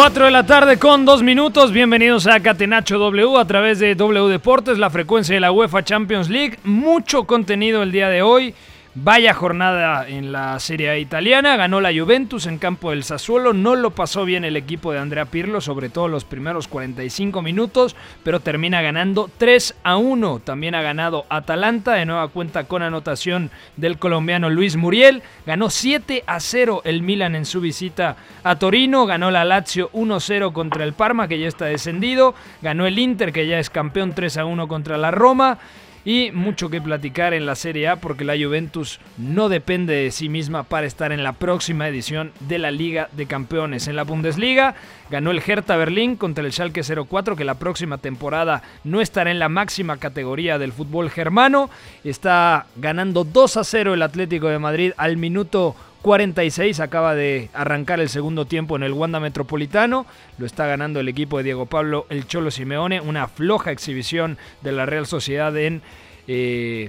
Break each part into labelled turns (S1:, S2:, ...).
S1: Cuatro de la tarde con dos minutos. Bienvenidos a Catenacho W a través de W Deportes, la frecuencia de la UEFA Champions League. Mucho contenido el día de hoy. Vaya jornada en la Serie A italiana. Ganó la Juventus en campo del Sassuolo. No lo pasó bien el equipo de Andrea Pirlo, sobre todo los primeros 45 minutos, pero termina ganando 3 a 1. También ha ganado Atalanta, de nueva cuenta con anotación del colombiano Luis Muriel. Ganó 7 a 0 el Milan en su visita a Torino. Ganó la Lazio 1-0 contra el Parma, que ya está descendido. Ganó el Inter, que ya es campeón 3 a 1 contra la Roma. Y mucho que platicar en la Serie A porque la Juventus no depende de sí misma para estar en la próxima edición de la Liga de Campeones. En la Bundesliga ganó el Hertha Berlín contra el Schalke 04 que la próxima temporada no estará en la máxima categoría del fútbol germano. Está ganando 2 a 0 el Atlético de Madrid al minuto 46 acaba de arrancar el segundo tiempo en el Wanda Metropolitano. Lo está ganando el equipo de Diego Pablo El Cholo Simeone. Una floja exhibición de la Real Sociedad en, eh,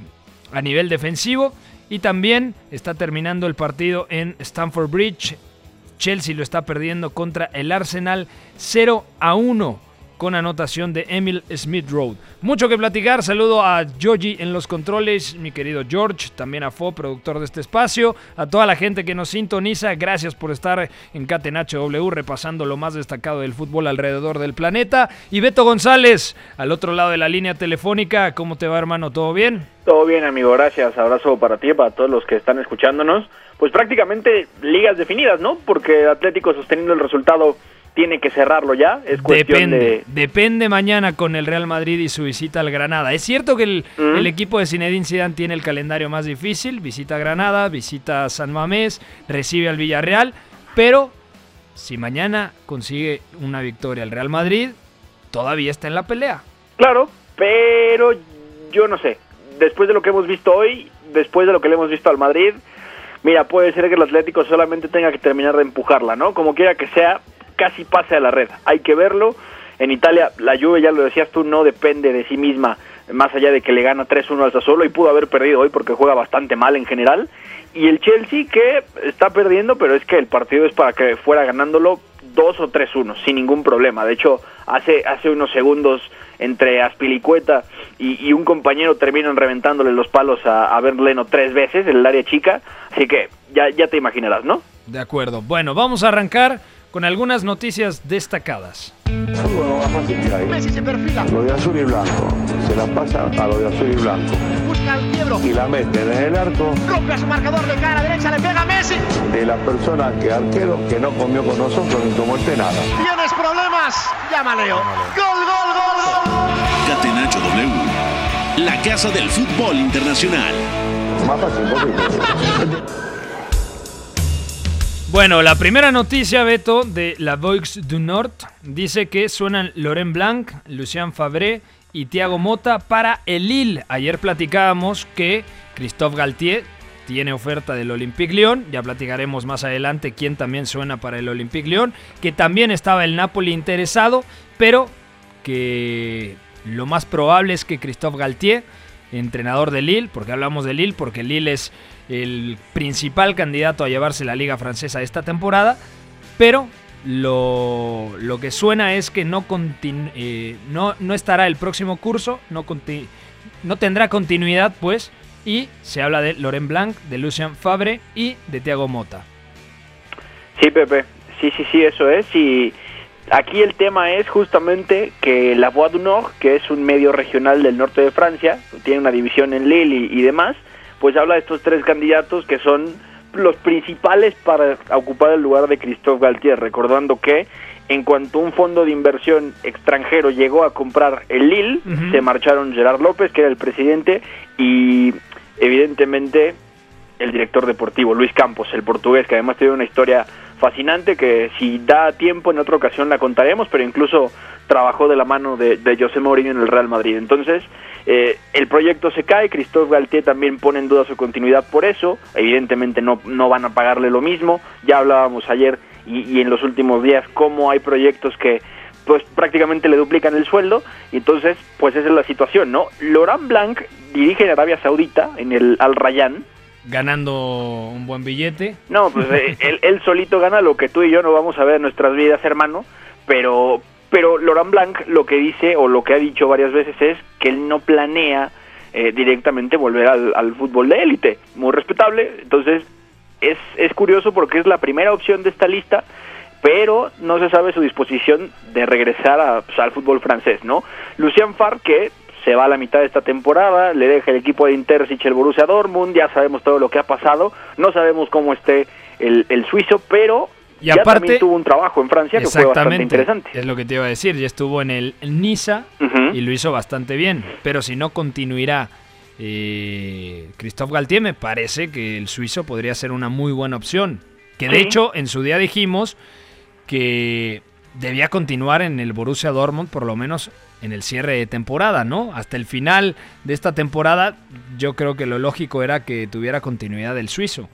S1: a nivel defensivo. Y también está terminando el partido en Stamford Bridge. Chelsea lo está perdiendo contra el Arsenal 0 a 1 con anotación de Emil Smith Road. Mucho que platicar, saludo a Joji en los controles, mi querido George, también a Fo, productor de este espacio, a toda la gente que nos sintoniza, gracias por estar en Catenacho W repasando lo más destacado del fútbol alrededor del planeta. Y Beto González, al otro lado de la línea telefónica, ¿cómo te va hermano? ¿Todo bien?
S2: Todo bien, amigo, gracias. Abrazo para ti para todos los que están escuchándonos. Pues prácticamente ligas definidas, ¿no? Porque Atlético sosteniendo el resultado tiene que cerrarlo ya. Es cuestión
S1: Depende,
S2: de.
S1: depende mañana con el Real Madrid y su visita al Granada. Es cierto que el, el equipo de Zinedine Zidane tiene el calendario más difícil, visita Granada, visita a San Mamés, recibe al Villarreal, pero si mañana consigue una victoria el Real Madrid, todavía está en la pelea.
S2: Claro, pero yo no sé. Después de lo que hemos visto hoy, después de lo que le hemos visto al Madrid, mira, puede ser que el Atlético solamente tenga que terminar de empujarla, ¿no? Como quiera que sea, casi pase a la red. Hay que verlo. En Italia, la Juve, ya lo decías tú, no depende de sí misma, más allá de que le gana 3-1 al Sassuolo y pudo haber perdido hoy porque juega bastante mal en general. Y el Chelsea que está perdiendo, pero es que el partido es para que fuera ganándolo 2 o 3-1, sin ningún problema. De hecho, hace, hace unos segundos entre Aspilicueta y, y un compañero terminan reventándole los palos a, a Berleno tres veces en el área chica. Así que ya, ya te imaginarás, ¿no?
S1: De acuerdo. Bueno, vamos a arrancar con algunas noticias destacadas.
S3: Messi se perfila,
S4: Lo de azul y blanco. Se la pasa a lo de azul y blanco.
S3: busca el quiebro,
S4: Y la mete en el arco
S3: rompe a su marcador de cara derecha, le pega a Messi.
S4: de la persona que arquero que no comió con nosotros ni tomó el nada.
S3: ¿Tienes problemas? Llama Leo. Gol, gol, gol, gol.
S5: La casa del fútbol internacional.
S4: Más fácil, imposible.
S1: Bueno, la primera noticia, Beto, de la Voix du Nord dice que suenan Laurent Blanc, Lucien Fabré y Thiago Mota para el Lille. Ayer platicábamos que Christophe Galtier tiene oferta del Olympique Lyon, ya platicaremos más adelante quién también suena para el Olympique Lyon, que también estaba el Napoli interesado, pero que lo más probable es que Christophe Galtier, entrenador de Lille, porque hablamos de Lille, porque Lille es el principal candidato a llevarse la liga francesa esta temporada, pero lo, lo que suena es que no, eh, no, no estará el próximo curso, no, no tendrá continuidad, pues, y se habla de Laurent Blanc, de Lucien Fabre y de Thiago Mota.
S2: Sí, Pepe. Sí, sí, sí, eso es. Y aquí el tema es justamente que la Voix du Nord, que es un medio regional del norte de Francia, tiene una división en Lille y, y demás, pues habla de estos tres candidatos que son los principales para ocupar el lugar de Christophe Galtier, recordando que en cuanto un fondo de inversión extranjero llegó a comprar el Lille, se marcharon Gerard López, que era el presidente, y evidentemente el director deportivo, Luis Campos, el portugués, que además tiene una historia fascinante que si da tiempo en otra ocasión la contaremos, pero incluso trabajó de la mano de, José Mourinho en el Real Madrid. Entonces, eh, el proyecto se cae, Christophe Galtier también pone en duda su continuidad por eso, evidentemente no, no van a pagarle lo mismo, ya hablábamos ayer y, y en los últimos días cómo hay proyectos que pues prácticamente le duplican el sueldo y entonces pues esa es la situación, ¿no? Laurent Blanc dirige en Arabia Saudita, en el Al Rayyan,
S1: Ganando un buen billete.
S2: no, pues eh, él, él solito gana lo que tú y yo no vamos a ver en nuestras vidas, hermano, pero pero Laurent Blanc lo que dice o lo que ha dicho varias veces es que él no planea eh, directamente volver al, al fútbol de élite, muy respetable, entonces es, es curioso porque es la primera opción de esta lista, pero no se sabe su disposición de regresar a, pues, al fútbol francés, ¿no? Lucien Favre, que se va a la mitad de esta temporada, le deja el equipo de Intercich el Borussia Dortmund, ya sabemos todo lo que ha pasado, no sabemos cómo esté el, el suizo, pero
S1: Y
S2: ya
S1: aparte-
S2: también tuvo un trabajo en Francia que fue bastante interesante.
S1: Es lo que te iba a decir. Ya estuvo en el Niza y lo hizo bastante bien. Pero si no continuará eh, Christophe Galtier, me parece que el suizo podría ser una muy buena opción. Que de
S2: Sí.
S1: hecho, en su día dijimos que debía continuar en el Borussia Dortmund, por lo menos en el cierre de temporada, ¿no? Hasta el final de esta temporada, yo creo que lo lógico era que tuviera continuidad el suizo.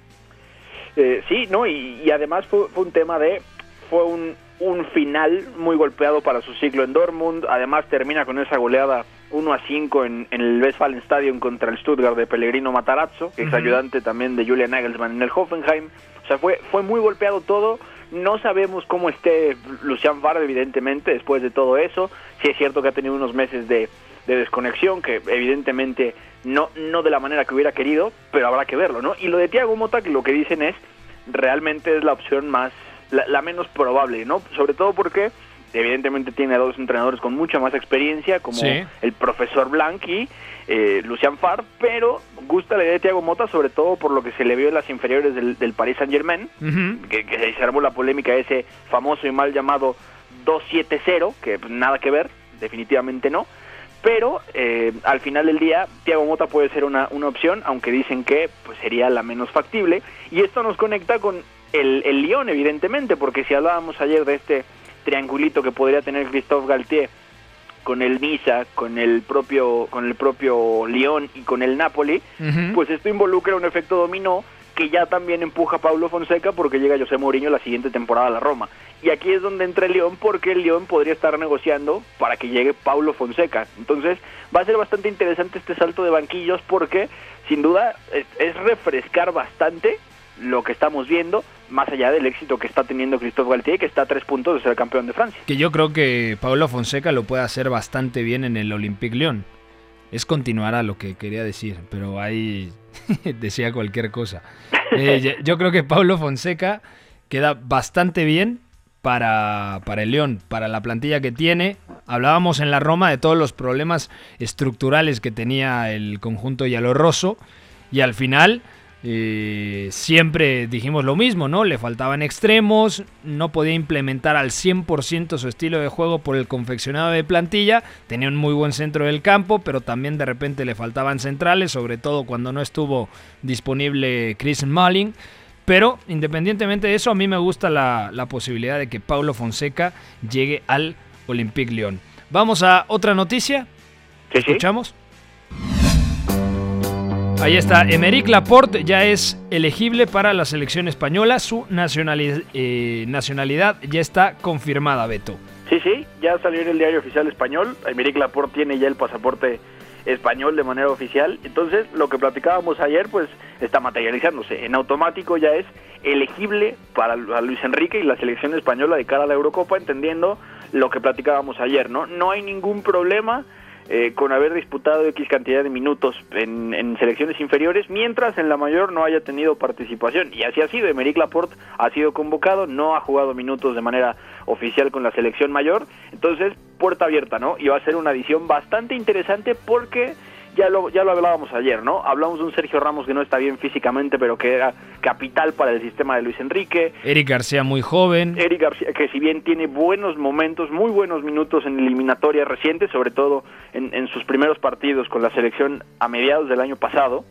S2: Eh, sí, ¿no? Y, y además fue, fue un tema de... Fue un, un final muy golpeado para su ciclo en Dortmund. Además termina con esa goleada 1 a 5 en, en el Westfalenstadion contra el Stuttgart de Pellegrino Matarazzo, que es
S1: Ujú.
S2: ayudante también de Julian Nagelsmann en el Hoffenheim. O sea, fue, fue muy golpeado todo. No sabemos cómo esté Lucian Favre, evidentemente, después de todo eso. Sí es cierto que ha tenido unos meses de, de desconexión, que evidentemente no, no de la manera que hubiera querido, pero habrá que verlo, ¿no? Y lo de Thiago Mota, que lo que dicen es, realmente es la opción más, la, la menos probable, ¿no? Sobre todo porque evidentemente tiene a dos entrenadores con mucha más experiencia, como
S1: Sí.
S2: el profesor Blanc y eh, Lucian Favre, pero gusta la idea de Thiago Mota, sobre todo por lo que se le vio en las inferiores del, del Paris Saint Germain, que, que se armó la polémica ese famoso y mal llamado 2-7-0, que pues, nada que ver, definitivamente no. Pero eh, al final del día, Thiago Mota puede ser una, una opción, aunque dicen que pues, sería la menos factible. Y esto nos conecta con el, el Lyon, evidentemente, porque si hablábamos ayer de este triangulito que podría tener Christophe Galtier con el Niza, con el propio, con el propio Lyon y con el Napoli, pues esto involucra un efecto dominó que ya también empuja a Paulo Fonseca porque llega José Mourinho la siguiente temporada a la Roma. Y aquí es donde entra el León porque el León podría estar negociando para que llegue Paulo Fonseca. Entonces va a ser bastante interesante este salto de banquillos porque sin duda es, es refrescar bastante lo que estamos viendo, más allá del éxito que está teniendo Christophe Galtier, que está a tres puntos de ser campeón de Francia.
S1: Que yo creo que Pablo Fonseca lo puede hacer bastante bien en el Olympique Lyon. Es continuar a lo que quería decir, pero ahí decía cualquier cosa. Eh, yo- creo que Pablo Fonseca queda bastante bien para, para el León, para la plantilla que tiene. Hablábamos en la Roma de todos los problemas estructurales que tenía el conjunto Yalorroso y al final eh, siempre dijimos lo mismo, ¿no? Le faltaban extremos, no podía implementar al 100% su estilo de juego por el confeccionado de plantilla, tenía un muy buen centro del campo, pero también de repente le faltaban centrales, sobre todo cuando no estuvo disponible Chris Malling. Pero independientemente de eso, a mí me gusta la, la posibilidad de que Paulo Fonseca llegue al Olympique Lyon. Vamos a otra noticia.
S2: Sí.
S1: Ahí está, Emeric Laporte ya es elegible para la selección española, su nacionalidad, nacionalidad ya está confirmada, Beto.
S2: Sí, sí, ya salió en el diario oficial español. Emeric Laporte tiene ya el pasaporte español de manera oficial. Entonces, lo que platicábamos ayer, pues está materializándose. En automático ya es elegible para Luis Enrique y la selección española de cara a la Eurocopa, entendiendo lo que platicábamos ayer, ¿no? No hay ningún problema eh, con haber disputado X cantidad de minutos en, selecciones inferiores, mientras en la mayor no haya tenido participación. Y así ha sido, Emerick Laporte ha sido convocado, no ha jugado minutos de manera oficial con la selección mayor, entonces puerta abierta, ¿no? Y va a ser una edición bastante interesante porque ya lo, ya lo hablábamos ayer, ¿no? Hablamos de un Sergio Ramos que no está bien físicamente, pero que era capital para el sistema de Luis Enrique.
S1: Eric García muy joven.
S2: Eric García, que si bien tiene buenos momentos, muy buenos minutos en eliminatorias recientes, sobre todo en, sus primeros partidos con la selección a mediados del año pasado,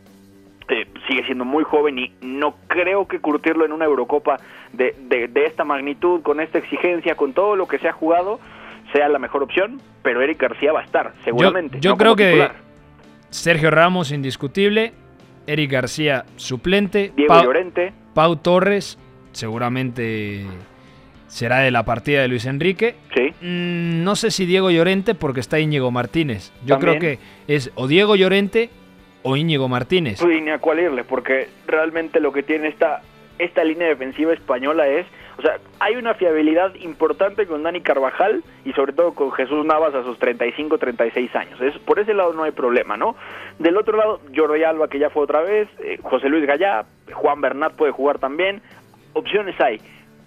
S2: eh, sigue siendo muy joven y no creo que curtirlo en una Eurocopa de, de, esta magnitud, con esta exigencia, con todo lo que se ha jugado, sea la mejor opción, pero Eric García va a estar, seguramente.
S1: Yo, creo que Sergio Ramos, indiscutible. Eric García, suplente.
S2: Diego Llorente.
S1: Pau Torres, seguramente será de la partida de Luis Enrique.
S2: Sí.
S1: Mm, no sé si Diego Llorente, porque está Íñigo Martínez. Yo creo que es o Diego Llorente o Íñigo Martínez.
S2: Sí, ni a cuál irle, porque realmente lo que tiene esta, esta línea defensiva española es o sea, hay una fiabilidad importante con Dani Carvajal y sobre todo con Jesús Navas a sus 35, 36 años. Es, por ese lado no hay problema, ¿no? Del otro lado, Jordi Alba, que ya fue otra vez, eh, José Luis Gallá, Juan Bernat puede jugar también. Opciones hay.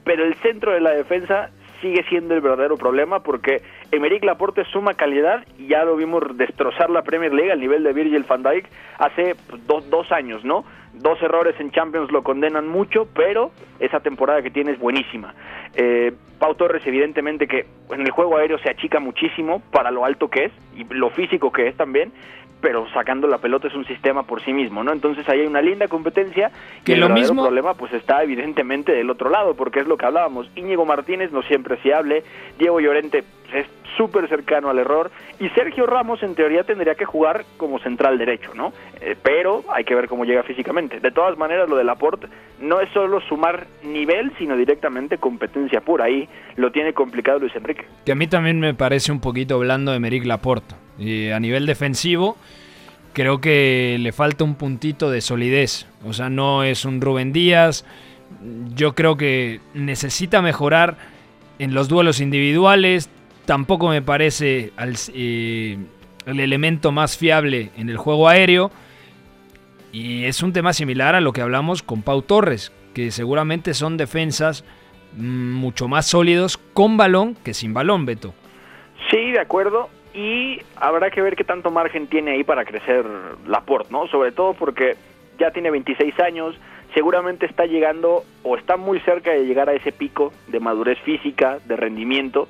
S2: Pero el centro de la defensa sigue siendo el verdadero problema porque Emerick Laporte suma calidad y ya lo vimos destrozar la Premier League al nivel de Virgil van Dijk hace pues, dos años, ¿no? Dos errores en Champions lo condenan mucho, pero esa temporada que tiene es buenísima. Eh, Pau Torres, evidentemente que en el juego aéreo se achica muchísimo para lo alto que es y lo físico que es también, pero sacando la pelota es un sistema por sí mismo, ¿no? Entonces ahí hay una linda competencia
S1: que
S2: el
S1: lo mismo
S2: problema pues está evidentemente del otro lado, porque es lo que hablábamos. Íñigo Martínez no siempre es fiable, Diego Llorente es súper cercano al error y Sergio Ramos en teoría tendría que jugar como central derecho, ¿no? Eh, pero hay que ver cómo llega físicamente. De todas maneras, lo de Laporte no es solo sumar nivel, sino directamente competencia pura. Ahí lo tiene complicado Luis Enrique.
S1: Que a mí también me parece un poquito blando de Meric Laporte. A nivel defensivo, creo que le falta un puntito de solidez. O sea, no es un Rubén Díaz. Yo creo que necesita mejorar en los duelos individuales. Tampoco me parece eh, el elemento más fiable en el juego aéreo. Y es un tema similar a lo que hablamos con Pau Torres, que seguramente son defensas mm, mucho más sólidos con balón que sin balón, Beto.
S2: Sí, de acuerdo y habrá que ver qué tanto margen tiene ahí para crecer Laporte, ¿no? Sobre todo porque ya tiene 26 años, seguramente está llegando o está muy cerca de llegar a ese pico de madurez física, de rendimiento,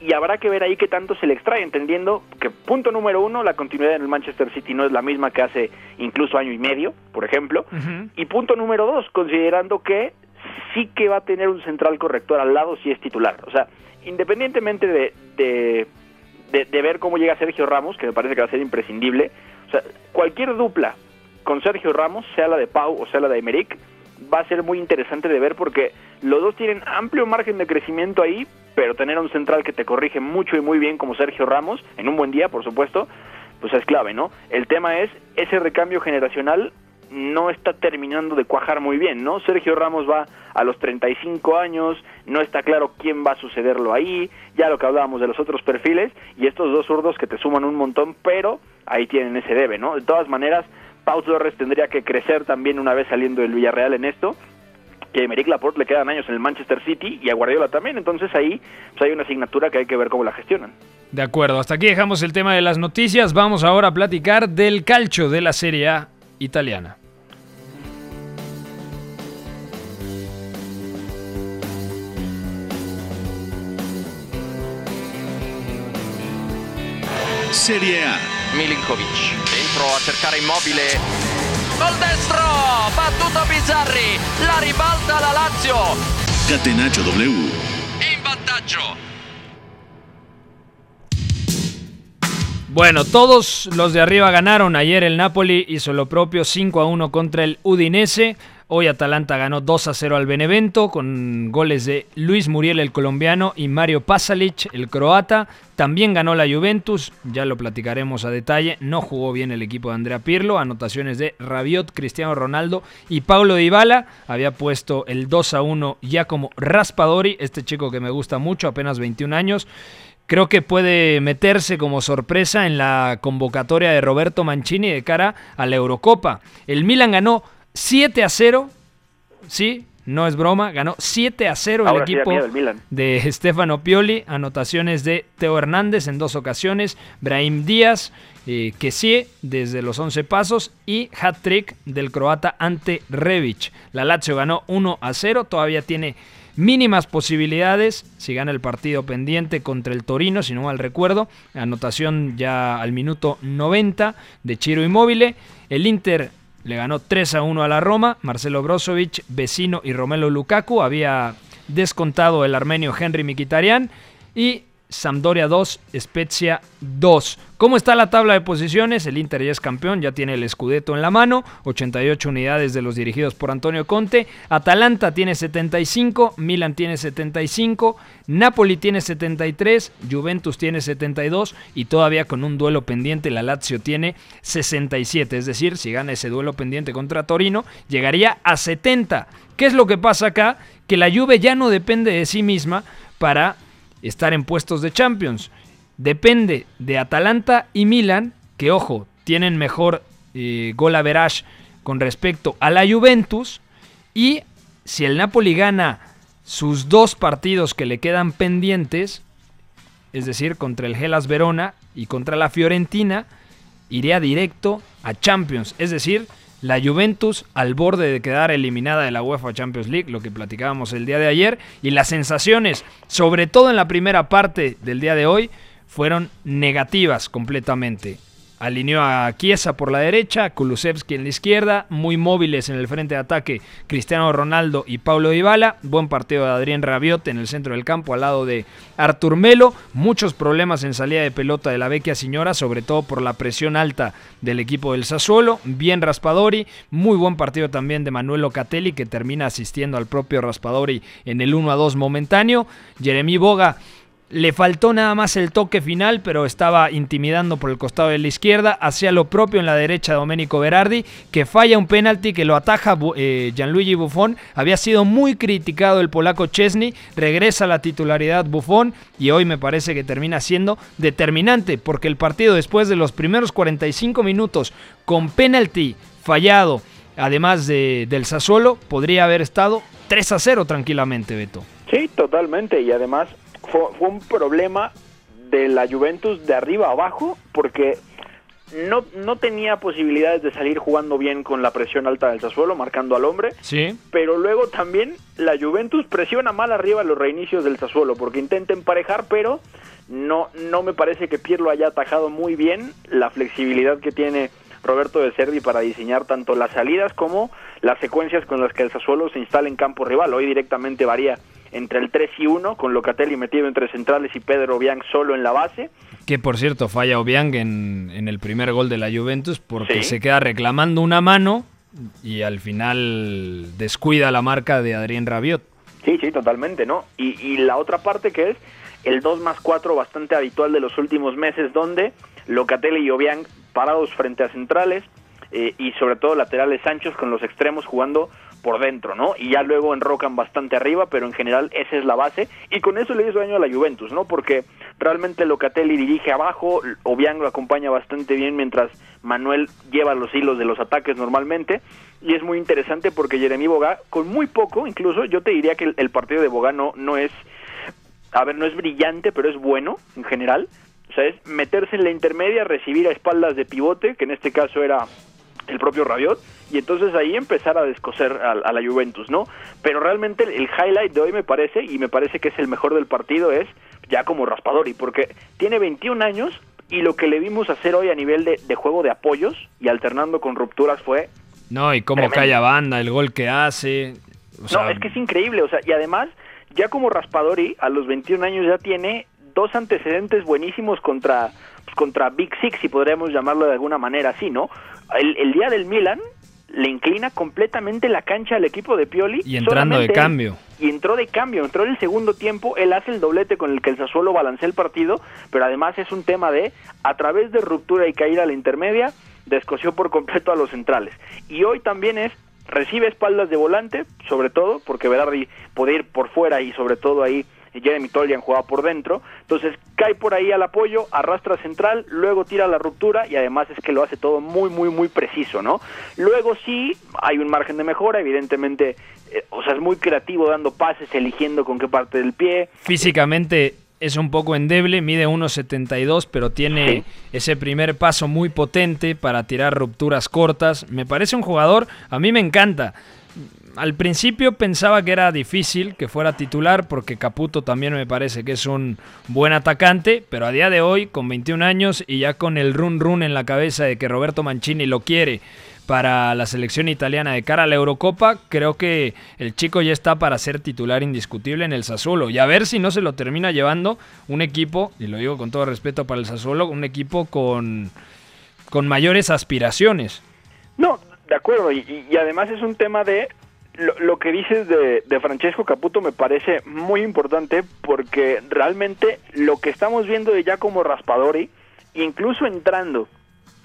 S2: y habrá que ver ahí qué tanto se le extrae, entendiendo que punto número uno, la continuidad en el Manchester City no es la misma que hace incluso año y medio, por ejemplo, y punto número dos, considerando que sí que va a tener un central corrector al lado si es titular, o sea, independientemente de de, ver cómo llega Sergio Ramos, que me parece que va a ser imprescindible. O sea, cualquier dupla con Sergio Ramos, sea la de Pau o sea la de Emerick, va a ser muy interesante de ver porque los dos tienen amplio margen de crecimiento ahí, pero tener un central que te corrige mucho y muy bien como Sergio Ramos, en un buen día, por supuesto, pues es clave, ¿no? El tema es ese recambio generacional no está terminando de cuajar muy bien, ¿no? Sergio Ramos va a los 35 años, no está claro quién va a sucederlo ahí, ya lo que hablábamos de los otros perfiles, y estos dos zurdos que te suman un montón, pero ahí tienen ese debe, ¿no? De todas maneras, Pau Torres tendría que crecer también una vez saliendo del Villarreal en esto, que a Emerick Laporte le quedan años en el Manchester City y a Guardiola también, entonces ahí pues hay una asignatura que hay que ver cómo la gestionan.
S1: De acuerdo, hasta aquí dejamos el tema de las noticias, vamos ahora a platicar del calcio de la Serie A italiana.
S5: Serie A.
S3: Milinkovic dentro a cercare immobile. Col destro, battuto Bizzarri, la ribalta la Lazio.
S5: Catenaccio W.
S3: In vantaggio.
S1: Bueno, todos los de arriba ganaron. Ayer el Napoli hizo lo propio 5 a 1 contra el Udinese. Hoy Atalanta ganó 2 a 0 al Benevento con goles de Luis Muriel el colombiano y Mario Pasalic el croata. También ganó la Juventus, ya lo platicaremos a detalle. No jugó bien el equipo de Andrea Pirlo. Anotaciones de Rabiot, Cristiano Ronaldo y Paulo Dybala. Había puesto el 2 a 1 ya como Raspadori, este chico que me gusta mucho, apenas 21 años. Creo que puede meterse como sorpresa en la convocatoria de Roberto Mancini de cara a la Eurocopa. El Milan ganó 7 a 0. Sí, no es broma. Ganó 7 a 0 el equipo de Stefano Pioli. Anotaciones de Teo Hernández en dos ocasiones. Brahim Díaz, eh, sí desde los 11 pasos. Y hat-trick del croata ante Revic. La Lazio ganó 1 a 0. Todavía tiene mínimas posibilidades si gana el partido pendiente contra el Torino, si no mal recuerdo. Anotación ya al minuto 90 de Chiro Immobile. El Inter le ganó 3 a 1 a la Roma. Marcelo Brozovic, Vecino y Romelo Lukaku. Había descontado el armenio Henry Mikitarian. Y Sampdoria 2, Spezia 2. ¿Cómo está la tabla de posiciones? El Inter ya es campeón, ya tiene el Scudetto en la mano, 88 unidades de los dirigidos por Antonio Conte. Atalanta tiene 75, Milan tiene 75, Napoli tiene 73, Juventus tiene 72 y todavía con un duelo pendiente la Lazio tiene 67. Es decir, si gana ese duelo pendiente contra Torino, llegaría a 70. ¿Qué es lo que pasa acá? Que la Juve ya no depende de sí misma para estar en puestos de Champions. Depende de Atalanta y Milan, que ojo, tienen mejor eh, gol average con respecto a la Juventus. Y si el Napoli gana sus dos partidos que le quedan pendientes, es decir, contra el Gelas Verona y contra la Fiorentina, iría directo a Champions. Es decir, la Juventus al borde de quedar eliminada de la UEFA Champions League, lo que platicábamos el día de ayer, y las sensaciones, sobre todo en la primera parte del día de hoy, fueron negativas completamente. Alineó a Chiesa por la derecha, Kulusevski en la izquierda, muy móviles en el frente de ataque Cristiano Ronaldo y Paulo Dybala, buen partido de Adrián Rabiot en el centro del campo al lado de Artur Melo, muchos problemas en salida de pelota de la vecchia señora, sobre todo por la presión alta del equipo del Sassuolo, bien Raspadori, muy buen partido también de Manuel Locatelli que termina asistiendo al propio Raspadori en el 1 a 2 momentáneo, Jeremy Boga le faltó nada más el toque final, pero estaba intimidando por el costado de la izquierda. Hacía lo propio en la derecha Domenico Berardi, que falla un penalti que lo ataja eh, Gianluigi Buffon. Había sido muy criticado el polaco Chesney. Regresa a la titularidad Buffon y hoy me parece que termina siendo determinante, porque el partido después de los primeros 45 minutos con penalti fallado, además de, del Sassuolo, podría haber estado 3 a 0 tranquilamente, Beto.
S2: Sí, totalmente. Y además fue, un problema de la Juventus de arriba a abajo porque no, no tenía posibilidades de salir jugando bien con la presión alta del Sassuolo, marcando al hombre.
S1: Sí.
S2: Pero luego también la Juventus presiona mal arriba los reinicios del Sassuolo, porque intenta emparejar, pero no, no me parece que Pirlo haya atajado muy bien la flexibilidad que tiene Roberto de Servi para diseñar tanto las salidas como las secuencias con las que el Sassuolo se instala en campo rival. Hoy directamente varía entre el 3 y 1, con Locatelli metido entre centrales y Pedro Obiang solo en la base.
S1: Que por cierto falla Obiang en, en el primer gol de la Juventus porque se queda reclamando una mano y al final descuida la marca de Adrián Rabiot.
S2: Sí, sí, totalmente, ¿no? Y, y la otra parte que es el 2 más 4 bastante habitual de los últimos meses, donde Locatelli y Obiang parados frente a centrales eh, y sobre todo laterales anchos con los extremos jugando por dentro, ¿no? Y ya luego enrocan bastante arriba, pero en general esa es la base y con eso le hizo daño a la Juventus, ¿no? Porque realmente Locatelli dirige abajo, Obiang lo acompaña bastante bien mientras Manuel lleva los hilos de los ataques normalmente y es muy interesante porque Jeremy Boga con muy poco, incluso yo te diría que el, partido de Boga no, no es a ver, no es brillante, pero es bueno en general. O sea, es meterse en la intermedia, recibir a espaldas de pivote, que en este caso era el propio Rabiot, y entonces ahí empezar a descoser a, la Juventus, ¿no? Pero realmente el, highlight de hoy me parece, y me parece que es el mejor del partido, es ya como Raspadori, porque tiene 21 años y lo que le vimos hacer hoy a nivel de, juego de apoyos y alternando con rupturas fue...
S1: No, y cómo cae a banda, el gol que hace...
S2: no, es que es increíble, o sea, y además, ya como Raspadori, a los 21 años ya tiene dos antecedentes buenísimos contra, contra Big Six, si podríamos llamarlo de alguna manera así, ¿no? El, el día del Milan le inclina completamente la cancha al equipo de Pioli.
S1: Y entrando de cambio.
S2: Y entró de cambio, entró en el segundo tiempo, él hace el doblete con el que el Sassuolo balancea el partido, pero además es un tema de, a través de ruptura y caída a la intermedia, descoció por completo a los centrales. Y hoy también es, recibe espaldas de volante, sobre todo, porque Berardi puede ir por fuera y sobre todo ahí Jeremy Tollian jugaba por dentro, entonces cae por ahí al apoyo, arrastra central, luego tira la ruptura y además es que lo hace todo muy, muy, muy preciso, ¿no? Luego sí hay un margen de mejora, evidentemente, eh, o sea, es muy creativo dando pases, eligiendo con qué parte del pie.
S1: Físicamente es un poco endeble, mide 1.72, pero tiene ese primer paso muy potente para tirar rupturas cortas. Me parece un jugador, a mí me encanta al principio pensaba que era difícil que fuera titular porque Caputo también me parece que es un buen atacante, pero a día de hoy, con 21 años y ya con el run run en la cabeza de que Roberto Mancini lo quiere para la selección italiana de cara a la Eurocopa, creo que el chico ya está para ser titular indiscutible en el Sassuolo y a ver si no se lo termina llevando un equipo, y lo digo con todo respeto para el Sassuolo, un equipo con, con mayores aspiraciones.
S2: No, de acuerdo, y, y, además es un tema de lo, que dices de, Francesco Caputo me parece muy importante porque realmente lo que estamos viendo de como Raspadori, incluso entrando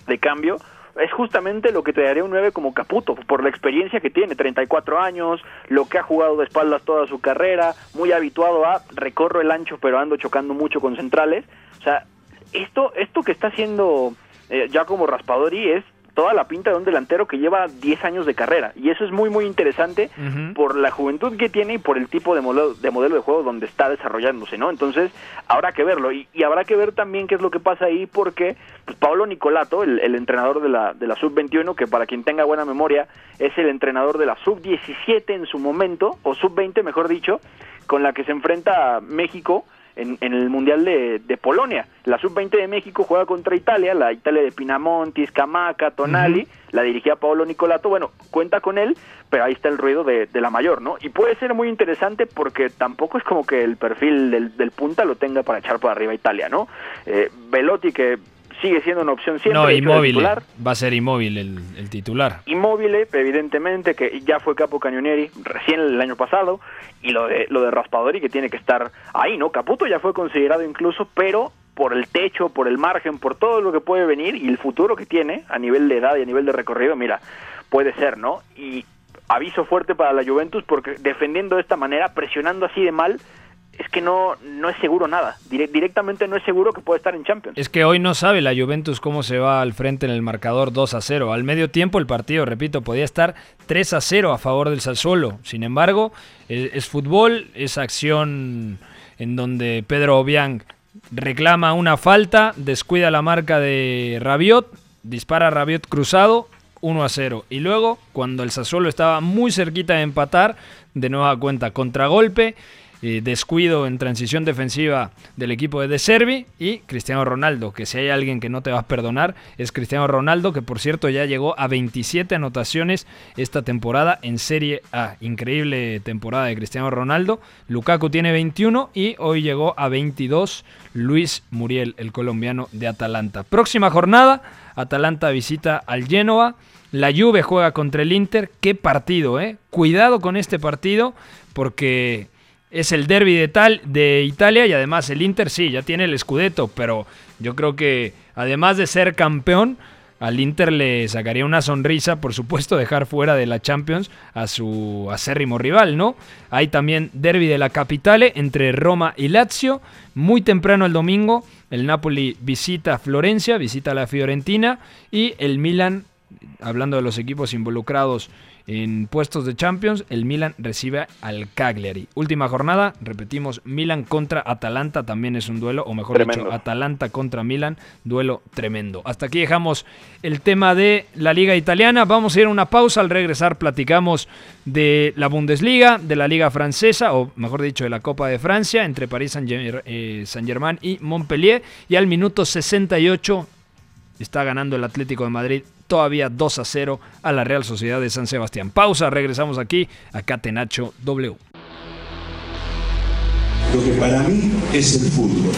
S2: de cambio, es justamente lo que te daría un 9 como Caputo, por la experiencia que tiene, 34 años, lo que ha jugado de espaldas toda su carrera, muy habituado a recorro el ancho pero ando chocando mucho con centrales. O sea, esto, esto que está haciendo eh, como Raspadori es toda la pinta de un delantero que lleva 10 años de carrera. Y eso es muy, muy interesante por la juventud que tiene y por el tipo de modelo, de modelo de juego donde está desarrollándose, ¿no? Entonces, habrá que verlo. Y, habrá que ver también qué es lo que pasa ahí porque pues, Pablo Nicolato, el, el entrenador de la, de la Sub-21, que para quien tenga buena memoria, es el entrenador de la Sub-17 en su momento, o Sub-20 mejor dicho, con la que se enfrenta México en, el Mundial de, Polonia. La Sub-20 de México juega contra Italia, la Italia de Pinamonti, Scamaca, Tonali, la dirigía Paolo Nicolato, bueno, cuenta con él, pero ahí está el ruido de, la mayor, ¿no? Y puede ser muy interesante porque tampoco es como que el perfil del, punta lo tenga para echar para arriba Italia, ¿no? Eh, Velotti, que sigue siendo una opción siempre.
S1: No, inmóvil. Va a ser inmóvil el, titular.
S2: Inmóvil, evidentemente, que ya fue capo Cañonieri recién el año pasado, y lo de, lo de Raspadori que tiene que estar ahí, ¿no? Caputo ya fue considerado incluso, pero por el techo, por el margen, por todo lo que puede venir y el futuro que tiene a nivel de edad y a nivel de recorrido, mira, puede ser, ¿no? Y aviso fuerte para la Juventus porque defendiendo de esta manera, presionando así de mal, es que no, no es seguro nada. directamente no es seguro que pueda estar en Champions.
S1: Es que hoy no sabe la Juventus cómo se va al frente en el marcador 2 a 0. Al medio tiempo el partido, repito, podía estar 3 a 0 a favor del Sassuolo. Sin embargo, es, fútbol, es acción en donde Pedro Obiang reclama una falta, descuida la marca de Rabiot, dispara Rabiot cruzado, 1 a 0. Y luego, cuando el Sassuolo estaba muy cerquita de empatar, de nueva cuenta contragolpe descuido en transición defensiva del equipo de De Servi y Cristiano Ronaldo, que si hay alguien que no te va a perdonar es Cristiano Ronaldo, que por cierto ya llegó a 27 anotaciones esta temporada en Serie A. Increíble temporada de Cristiano Ronaldo. Lukaku tiene 21 y hoy llegó a 22 Luis Muriel, el colombiano de Atalanta. Próxima jornada, Atalanta visita al Genoa. La Juve juega contra el Inter. Qué partido, ¿eh? Cuidado con este partido porque es el derby de, tal, de Italia y además el Inter sí, ya tiene el Scudetto, pero yo creo que además de ser campeón, al Inter le sacaría una sonrisa, por supuesto, dejar fuera de la Champions a su acérrimo rival, ¿no? Hay también derby de la capitale entre Roma y Lazio. Muy temprano el domingo, el Napoli visita Florencia, visita la Fiorentina y el Milan, hablando de los equipos involucrados en puestos de Champions, el Milan recibe al Cagliari. Última jornada, repetimos, Milan contra Atalanta también es un duelo, o mejor dicho, Atalanta contra Milan, duelo tremendo. Hasta aquí dejamos el tema de la Liga Italiana. Vamos a ir a una pausa. Al regresar platicamos de la Bundesliga, de la Liga Francesa, o mejor dicho, de la Copa de Francia, entre París eh, Saint-Germain y Montpellier. Y al minuto 68 está ganando el Atlético de Madrid todavía 2 a 0 a la Real Sociedad de San Sebastián. Pausa, regresamos aquí a Catenacho W.
S6: Lo que para mí es el fútbol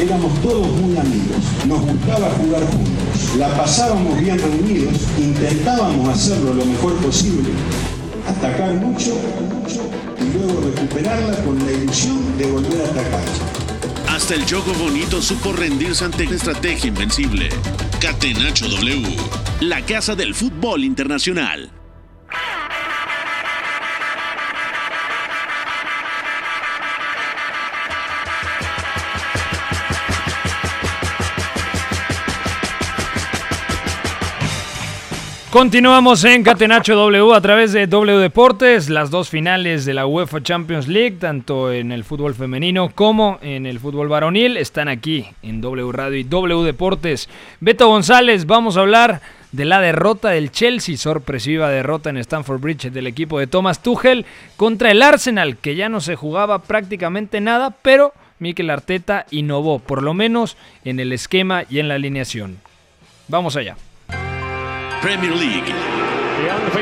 S6: Éramos todos muy amigos, nos gustaba jugar juntos, la pasábamos bien reunidos, intentábamos hacerlo lo mejor posible, atacar mucho, mucho y luego recuperarla con la ilusión de volver a atacar.
S5: Hasta el Choco Bonito supo rendirse ante una estrategia invencible. Catenacho W, la casa del fútbol internacional.
S1: Continuamos en Catenacho W a través de W Deportes, las dos finales de la UEFA Champions League, tanto en el fútbol femenino como en el fútbol varonil, están aquí en W Radio y W Deportes. Beto González, vamos a hablar de la derrota del Chelsea, sorpresiva derrota en Stamford Bridge del equipo de Thomas Tuchel contra el Arsenal, que ya no se jugaba prácticamente nada, pero Mikel Arteta innovó, por lo menos en el esquema y en la alineación. Vamos allá.
S5: Premier League.
S7: Young for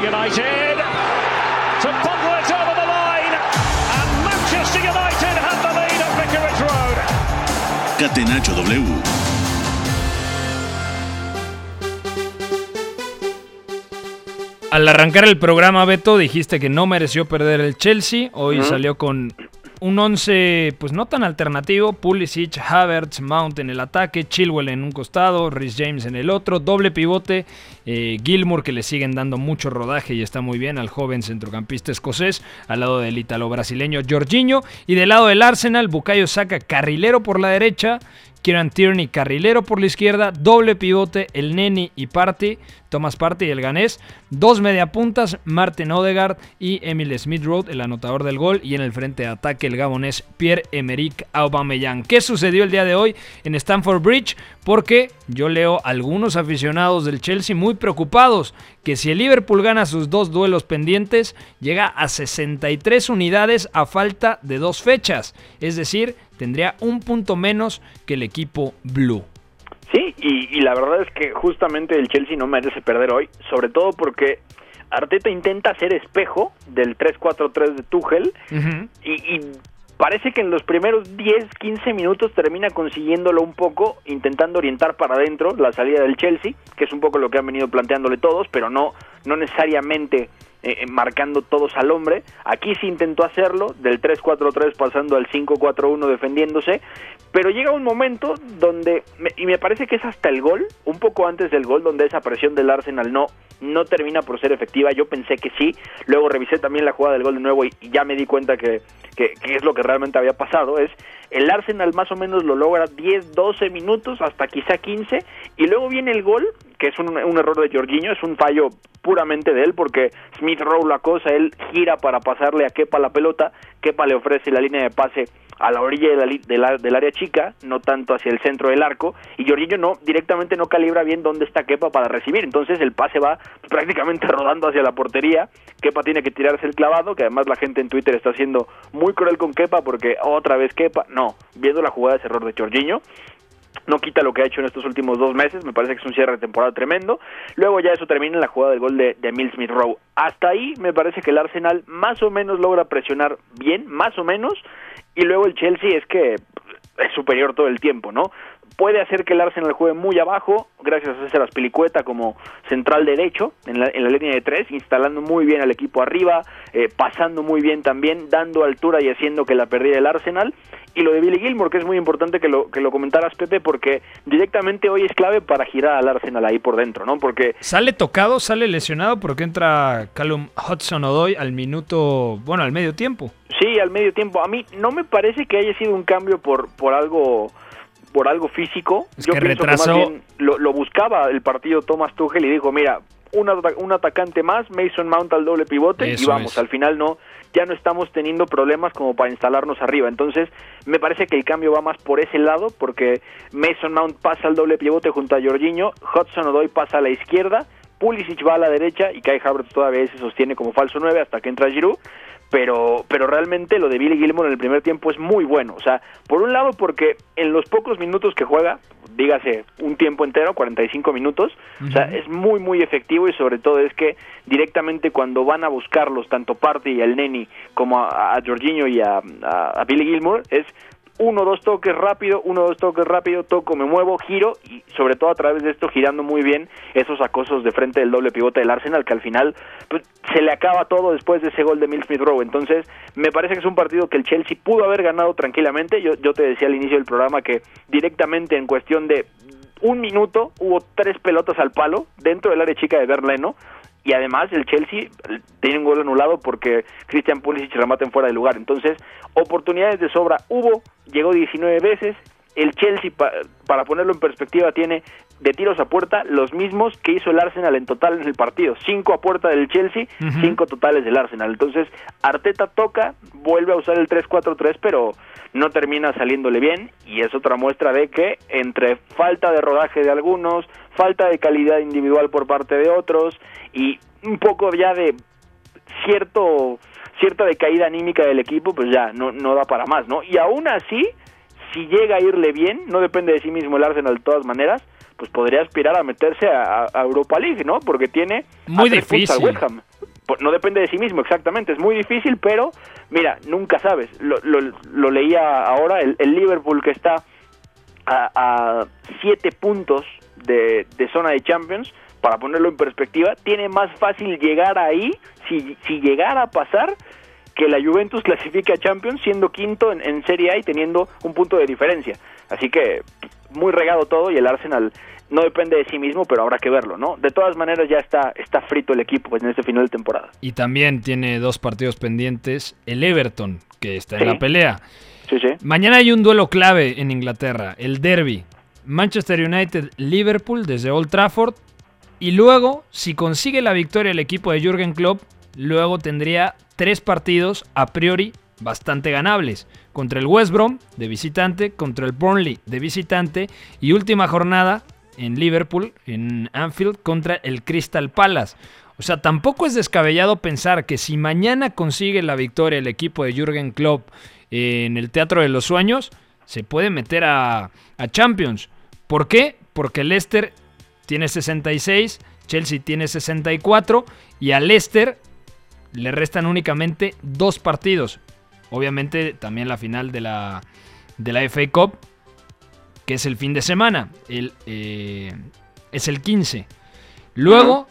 S1: Al arrancar el programa, Beto, dijiste que no mereció perder el Chelsea. Hoy salió con un 11, pues no tan alternativo. Pulisic, Havertz, Mount en el ataque, Chilwell en un costado, Rhys James en el otro, doble pivote, eh, Gilmour que le siguen dando mucho rodaje y está muy bien al joven centrocampista escocés, al lado del ítalo brasileño Jorginho. Y del lado del Arsenal, Bukayo saca carrilero por la derecha, Kieran Tierney carrilero por la izquierda, doble pivote, el Neni y Party, Thomas Party y el ganés, dos mediapuntas, Martin Odegaard y Emil Smith Road, el anotador del gol, y en el frente de ataque el gabonés Pierre-Emerick Aubameyang. ¿Qué sucedió el día de hoy en Stamford Bridge? Porque yo leo algunos aficionados del Chelsea muy preocupados que si el Liverpool gana sus dos duelos pendientes, llega a 63 unidades a falta de dos fechas, es decir, tendría un punto menos que el equipo blue.
S2: Sí, y, y, la verdad es que justamente el Chelsea no merece perder hoy, sobre todo porque Arteta intenta ser espejo del 3-4-3 de Tuchel uh -huh. y, y, parece que en los primeros 10, 15 minutos termina consiguiéndolo un poco, intentando orientar para adentro la salida del Chelsea, que es un poco lo que han venido planteándole todos, pero no, no necesariamente eh, marcando todos al hombre. Aquí sí intentó hacerlo, del 3-4-3 pasando al 5-4-1 defendiéndose, pero llega un momento donde, y me parece que es hasta el gol, un poco antes del gol, donde esa presión del Arsenal no, no termina por ser efectiva. Yo pensé que sí, luego revisé también la jugada del gol de nuevo y, ya me di cuenta que, que, es lo que realmente había pasado. Es el Arsenal más o menos lo logra 10, 12 minutos, hasta quizá 15, y luego viene el gol, que es un, error de Jorginho, es un fallo puramente de él, porque Smith Rowe la cosa, él gira para pasarle a Kepa la pelota, Kepa le ofrece la línea de pase a la orilla de la, de la, del área chica, no tanto hacia el centro del arco, y Jorginho no, directamente no calibra bien dónde está Kepa para recibir, entonces el pase va prácticamente rodando hacia la portería, Kepa tiene que tirarse el clavado, que además la gente en Twitter está siendo muy cruel con Kepa porque otra vez Kepa, no, viendo la jugada ese error de Jorginho, no quita lo que ha hecho en estos últimos dos meses, me parece que es un cierre de temporada tremendo. Luego ya eso termina en la jugada del gol de, de Emil Smith Rowe. Hasta ahí me parece que el Arsenal más o menos logra presionar bien, más o menos, y luego el Chelsea es que es superior todo el tiempo, ¿no? Puede hacer que el Arsenal juegue muy abajo, gracias a César Aspilicueta como central derecho en la, en la línea de tres, instalando muy bien al equipo arriba, eh, pasando muy bien también, dando altura y haciendo que la perdiera el Arsenal. Y lo de Billy Gilmore, que es muy importante que lo, que lo comentaras, Pepe, porque directamente hoy es clave para girar al Arsenal ahí por dentro, ¿no? Porque...
S1: Sale tocado, sale lesionado, porque entra Callum Hudson Odoy al minuto, bueno, al medio tiempo.
S2: Sí, al medio tiempo. A mí no me parece que haya sido un cambio por, por algo por algo físico.
S1: Es
S2: Yo
S1: que
S2: pienso
S1: retrasó...
S2: que más bien lo, lo, buscaba el partido Thomas Tuchel y dijo, mira, un, un atacante más, Mason Mount al doble pivote
S1: Eso
S2: y vamos,
S1: es.
S2: al final no, ya no estamos teniendo problemas como para instalarnos arriba. Entonces, me parece que el cambio va más por ese lado, porque Mason Mount pasa al doble pivote junto a Jorginho, Hudson Odoi pasa a la izquierda, Pulisic va a la derecha y Kai Havertz todavía se sostiene como falso 9 hasta que entra Giroud pero pero realmente lo de Billy Gilmore en el primer tiempo es muy bueno, o sea, por un lado porque en los pocos minutos que juega, dígase un tiempo entero, 45 minutos, uh -huh. o sea, es muy muy efectivo y sobre todo es que directamente cuando van a buscarlos tanto Party y el Neni como a, a Jorginho y a, a, a Billy Gilmore es uno, dos toques rápido, uno, dos toques rápido, toco, me muevo, giro y sobre todo a través de esto girando muy bien esos acosos de frente del doble pivote del Arsenal que al final pues, se le acaba todo después de ese gol de Mill Smith Rowe. Entonces me parece que es un partido que el Chelsea pudo haber ganado tranquilamente. Yo, yo te decía al inicio del programa que directamente en cuestión de un minuto hubo tres pelotas al palo dentro del área chica de Berleno y además el Chelsea tiene un gol anulado porque Christian Pulisic remata en fuera de lugar. Entonces, oportunidades de sobra hubo, llegó 19 veces. El Chelsea, para ponerlo en perspectiva, tiene de tiros a puerta los mismos que hizo el Arsenal en total en el partido. Cinco a puerta del Chelsea, cinco totales del Arsenal. Entonces, Arteta toca, vuelve a usar el 3-4-3, pero no termina saliéndole bien y es otra muestra de que entre falta de rodaje de algunos, falta de calidad individual por parte de otros y un poco ya de cierto cierta decaída anímica del equipo, pues ya no, no da para más, ¿no? Y aún así, si llega a irle bien, no depende de sí mismo el Arsenal de todas maneras, pues podría aspirar a meterse a, Europa League, ¿no? Porque tiene
S1: muy difícil.
S2: West Ham. No depende de sí mismo, exactamente. Es muy difícil, pero mira, nunca sabes. Lo, lo, leía ahora, el, Liverpool que está a, a siete puntos de, de zona de Champions, para ponerlo en perspectiva, tiene más fácil llegar ahí, si, si llegara a pasar, que la Juventus clasifique a Champions siendo quinto en, Serie A y teniendo un punto de diferencia. Así que muy regado todo y el Arsenal no depende de sí mismo, pero habrá que verlo, ¿no? De todas maneras ya está, está frito el equipo en este final de temporada.
S1: Y también tiene dos partidos pendientes, el Everton, que está en la pelea.
S2: Sí, sí.
S1: Mañana hay un duelo clave en Inglaterra, el Derby. Manchester United-Liverpool desde Old Trafford. Y luego, si consigue la victoria el equipo de Jürgen Klopp, luego tendría tres partidos a priori bastante ganables. Contra el West Brom de visitante, contra el Burnley de visitante y última jornada en Liverpool, en Anfield, contra el Crystal Palace. O sea, tampoco es descabellado pensar que si mañana consigue la victoria el equipo de Jürgen Klopp en el Teatro de los Sueños, se puede meter a, a Champions. ¿Por qué? Porque Leicester tiene 66, Chelsea tiene 64 y a Leicester le restan únicamente dos partidos. Obviamente también la final de la, de la FA Cup, que es el fin de semana. El, eh, es el 15. Luego,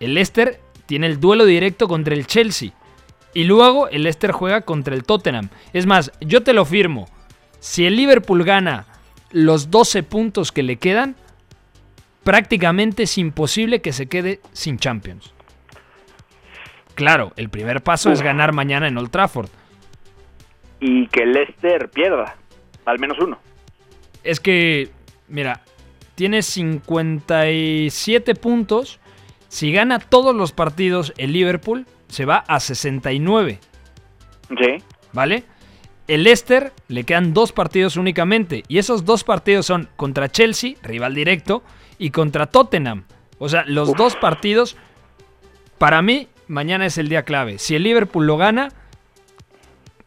S1: el Leicester tiene el duelo directo contra el Chelsea. Y luego el Leicester juega contra el Tottenham. Es más, yo te lo firmo. Si el Liverpool gana los 12 puntos que le quedan, prácticamente es imposible que se quede sin Champions. Claro, el primer paso es ganar mañana en Old Trafford.
S2: Y que Leicester pierda, al menos uno.
S1: Es que, mira, tiene 57 puntos. Si gana todos los partidos el Liverpool, se va a 69.
S2: Sí.
S1: ¿Vale? El Leicester le quedan dos partidos únicamente. Y esos dos partidos son contra Chelsea, rival directo, y contra Tottenham. O sea, los dos partidos, para mí, mañana es el día clave. Si el Liverpool lo gana,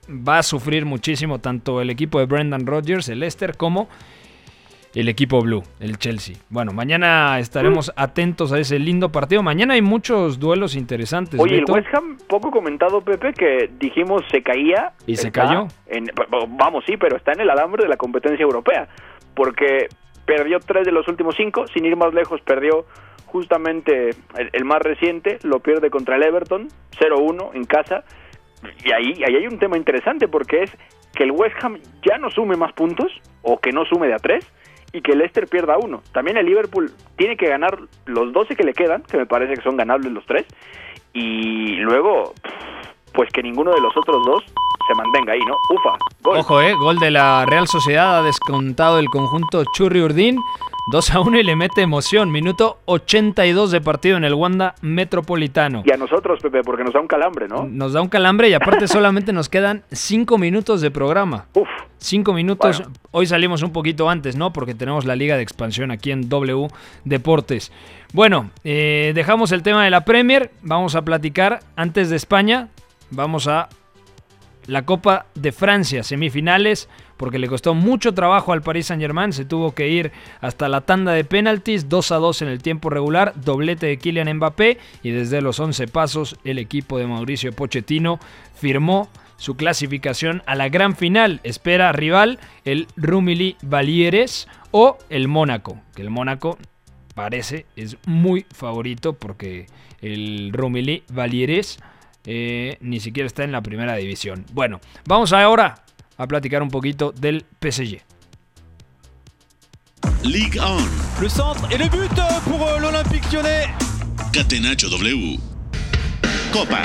S1: va a sufrir muchísimo tanto el equipo de Brendan Rodgers, el Leicester, como el equipo blue, el Chelsea. Bueno, mañana estaremos atentos a ese lindo partido. Mañana hay muchos duelos interesantes.
S2: Oye, el West Ham, poco comentado, Pepe, que dijimos se caía.
S1: ¿Y se cayó?
S2: vamos, sí, pero está en el alambre de la competencia europea. Porque perdió tres de los últimos cinco, sin ir más lejos, perdió justamente el, más reciente, lo pierde contra el Everton, 0-1 en casa. Y ahí, ahí hay un tema interesante porque es que el West Ham ya no sume más puntos o que no sume de a tres y que el Leicester pierda uno. También el Liverpool tiene que ganar los 12 que le quedan, que me parece que son ganables los tres, y luego, pues que ninguno de los otros dos se mantenga ahí, ¿no? Ufa,
S1: gol. Ojo, eh, gol de la Real Sociedad ha descontado el conjunto Churri Urdín. 2 a 1 y le mete emoción. Minuto 82 de partido en el Wanda Metropolitano.
S2: Y a nosotros, Pepe, porque nos da un calambre, ¿no?
S1: Nos da un calambre y aparte solamente nos quedan 5 minutos de programa.
S2: Uf.
S1: 5 minutos. Hoy salimos un poquito antes, ¿no? Porque tenemos la Liga de Expansión aquí en W Deportes. Bueno, eh, dejamos el tema de la Premier. Vamos a platicar antes de España. Vamos a la Copa de Francia, semifinales, porque le costó mucho trabajo al Paris Saint-Germain, se tuvo que ir hasta la tanda de penaltis, 2 a 2 en el tiempo regular, doblete de Kylian Mbappé y desde los 11 pasos el equipo de Mauricio Pochettino firmó su clasificación a la gran final. Espera rival el Rumilly Valieres o el Mónaco, que el Mónaco parece es muy favorito porque el Rumilly Valieres eh, ni siquiera está en la primera división. Bueno, vamos ahora a platicar un poquito del PSG.
S5: Ligue 1.
S8: Le centre et le but pour euh, l'Olympique lyonnais.
S5: Catenacho W. Copa.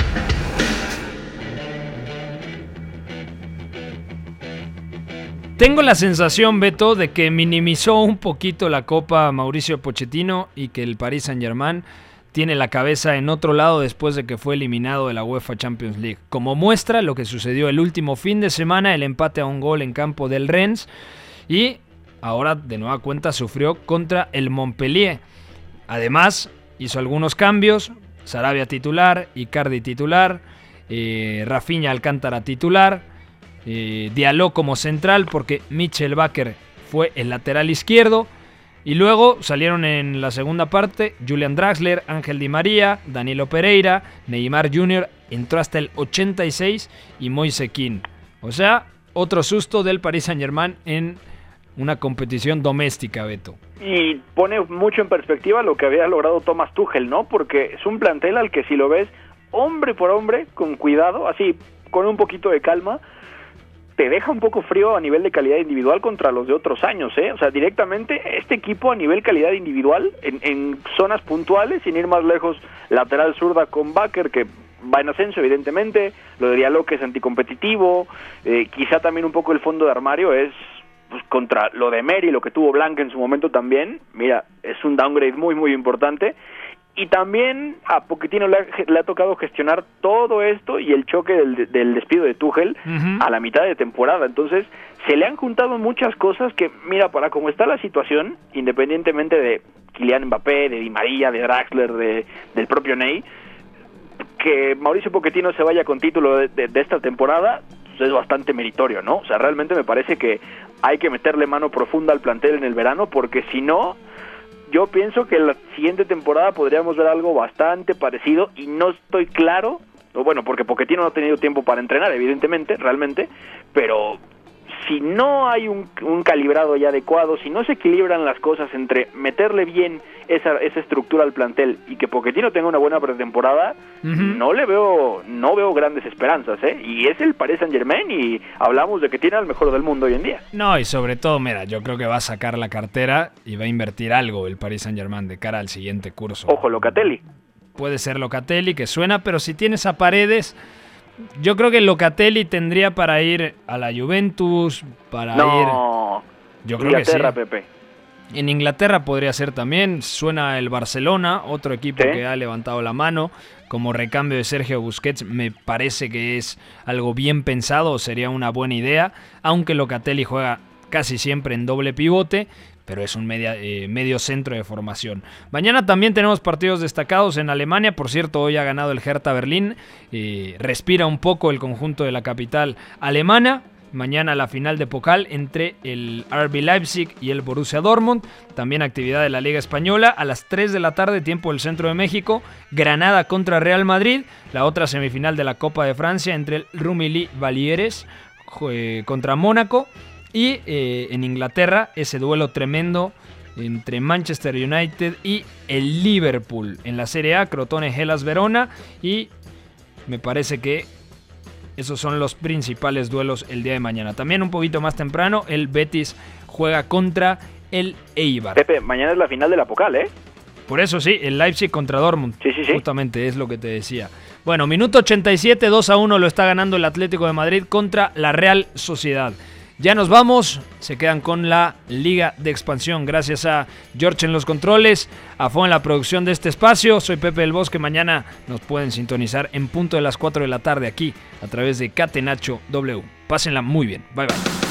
S1: Tengo la sensación, Beto, de que minimizó un poquito la Copa Mauricio Pochettino y que el Paris Saint-Germain tiene la cabeza en otro lado después de que fue eliminado de la UEFA Champions League. Como muestra lo que sucedió el último fin de semana, el empate a un gol en campo del Rennes y ahora de nueva cuenta sufrió contra el Montpellier. Además, hizo algunos cambios, Sarabia titular, Icardi titular, eh, Rafinha Alcántara titular, eh, Diallo como central porque Mitchell Baker fue el lateral izquierdo. Y luego salieron en la segunda parte Julian Draxler, Ángel Di María, Danilo Pereira, Neymar Jr. entró hasta el 86 y Moise Kean. O sea, otro susto del Paris Saint-Germain en una competición doméstica, Beto.
S2: Y pone mucho en perspectiva lo que había logrado Thomas Tuchel, ¿no? Porque es un plantel al que si lo ves hombre por hombre, con cuidado, así, con un poquito de calma, te deja un poco frío a nivel de calidad individual contra los de otros años, ¿eh? O sea, directamente este equipo a nivel calidad individual, en, en zonas puntuales, sin ir más lejos, lateral zurda con Baker, que va en ascenso, evidentemente, lo de Diallo que es anticompetitivo, eh, quizá también un poco el fondo de armario es pues, contra lo de Meri, lo que tuvo Blanca en su momento también, mira, es un downgrade muy, muy importante. Y también a Pochettino le ha, le ha tocado gestionar todo esto y el choque del, del despido de Tuchel a la mitad de temporada. Entonces, se le han juntado muchas cosas que, mira, para cómo está la situación, independientemente de Kylian Mbappé, de Di María, de Draxler, de, del propio Ney, que Mauricio Pochettino se vaya con título de, de, de esta temporada pues es bastante meritorio, ¿no? O sea, realmente me parece que hay que meterle mano profunda al plantel en el verano porque si no, yo pienso que la siguiente temporada podríamos ver algo bastante parecido y no estoy claro, o bueno, porque Pochettino no ha tenido tiempo para entrenar, evidentemente, realmente, pero si no hay un, un, calibrado ya adecuado, si no se equilibran las cosas entre meterle bien esa, esa estructura al plantel y que Pochettino tenga una buena pretemporada, uh -huh. no le veo no veo grandes esperanzas, ¿eh? Y es el Paris Saint Germain y hablamos de que tiene al mejor del mundo hoy en día.
S1: No, y sobre todo, mira, yo creo que va a sacar la cartera y va a invertir algo el Paris Saint Germain de cara al siguiente curso.
S2: Ojo, Locatelli.
S1: Puede ser Locatelli, que suena, pero si tienes a Paredes yo creo que Locatelli tendría para ir a la Juventus, para
S2: no,
S1: ir. Yo creo
S2: Inglaterra,
S1: que sí.
S2: Pepe.
S1: En Inglaterra podría ser también. Suena el Barcelona, otro equipo ¿Sí? que ha levantado la mano. Como recambio de Sergio Busquets, me parece que es algo bien pensado, sería una buena idea. Aunque Locatelli juega casi siempre en doble pivote pero es un media, eh, medio centro de formación. Mañana también tenemos partidos destacados en Alemania. Por cierto, hoy ha ganado el Hertha Berlín. Eh, respira un poco el conjunto de la capital alemana. Mañana la final de Pokal entre el RB Leipzig y el Borussia Dortmund. También actividad de la Liga Española. A las 3 de la tarde, tiempo del centro de México. Granada contra Real Madrid. La otra semifinal de la Copa de Francia entre el Rumilly Valieres contra Mónaco. Y eh, en Inglaterra, ese duelo tremendo entre Manchester United y el Liverpool. En la Serie A, Crotone Hellas Verona. Y me parece que esos son los principales duelos el día de mañana. También un poquito más temprano, el Betis juega contra el Eibar.
S2: Pepe, mañana es la final de la Pocal, ¿eh?
S1: Por eso sí, el Leipzig contra Dortmund.
S2: Sí, sí, sí.
S1: Justamente es lo que te decía. Bueno, minuto 87, 2 a 1 lo está ganando el Atlético de Madrid contra la Real Sociedad. Ya nos vamos, se quedan con la Liga de Expansión. Gracias a George en los controles, a Fo en la producción de este espacio. Soy Pepe del Bosque. Mañana nos pueden sintonizar en punto de las 4 de la tarde aquí a través de Catenacho W. Pásenla muy bien. Bye bye.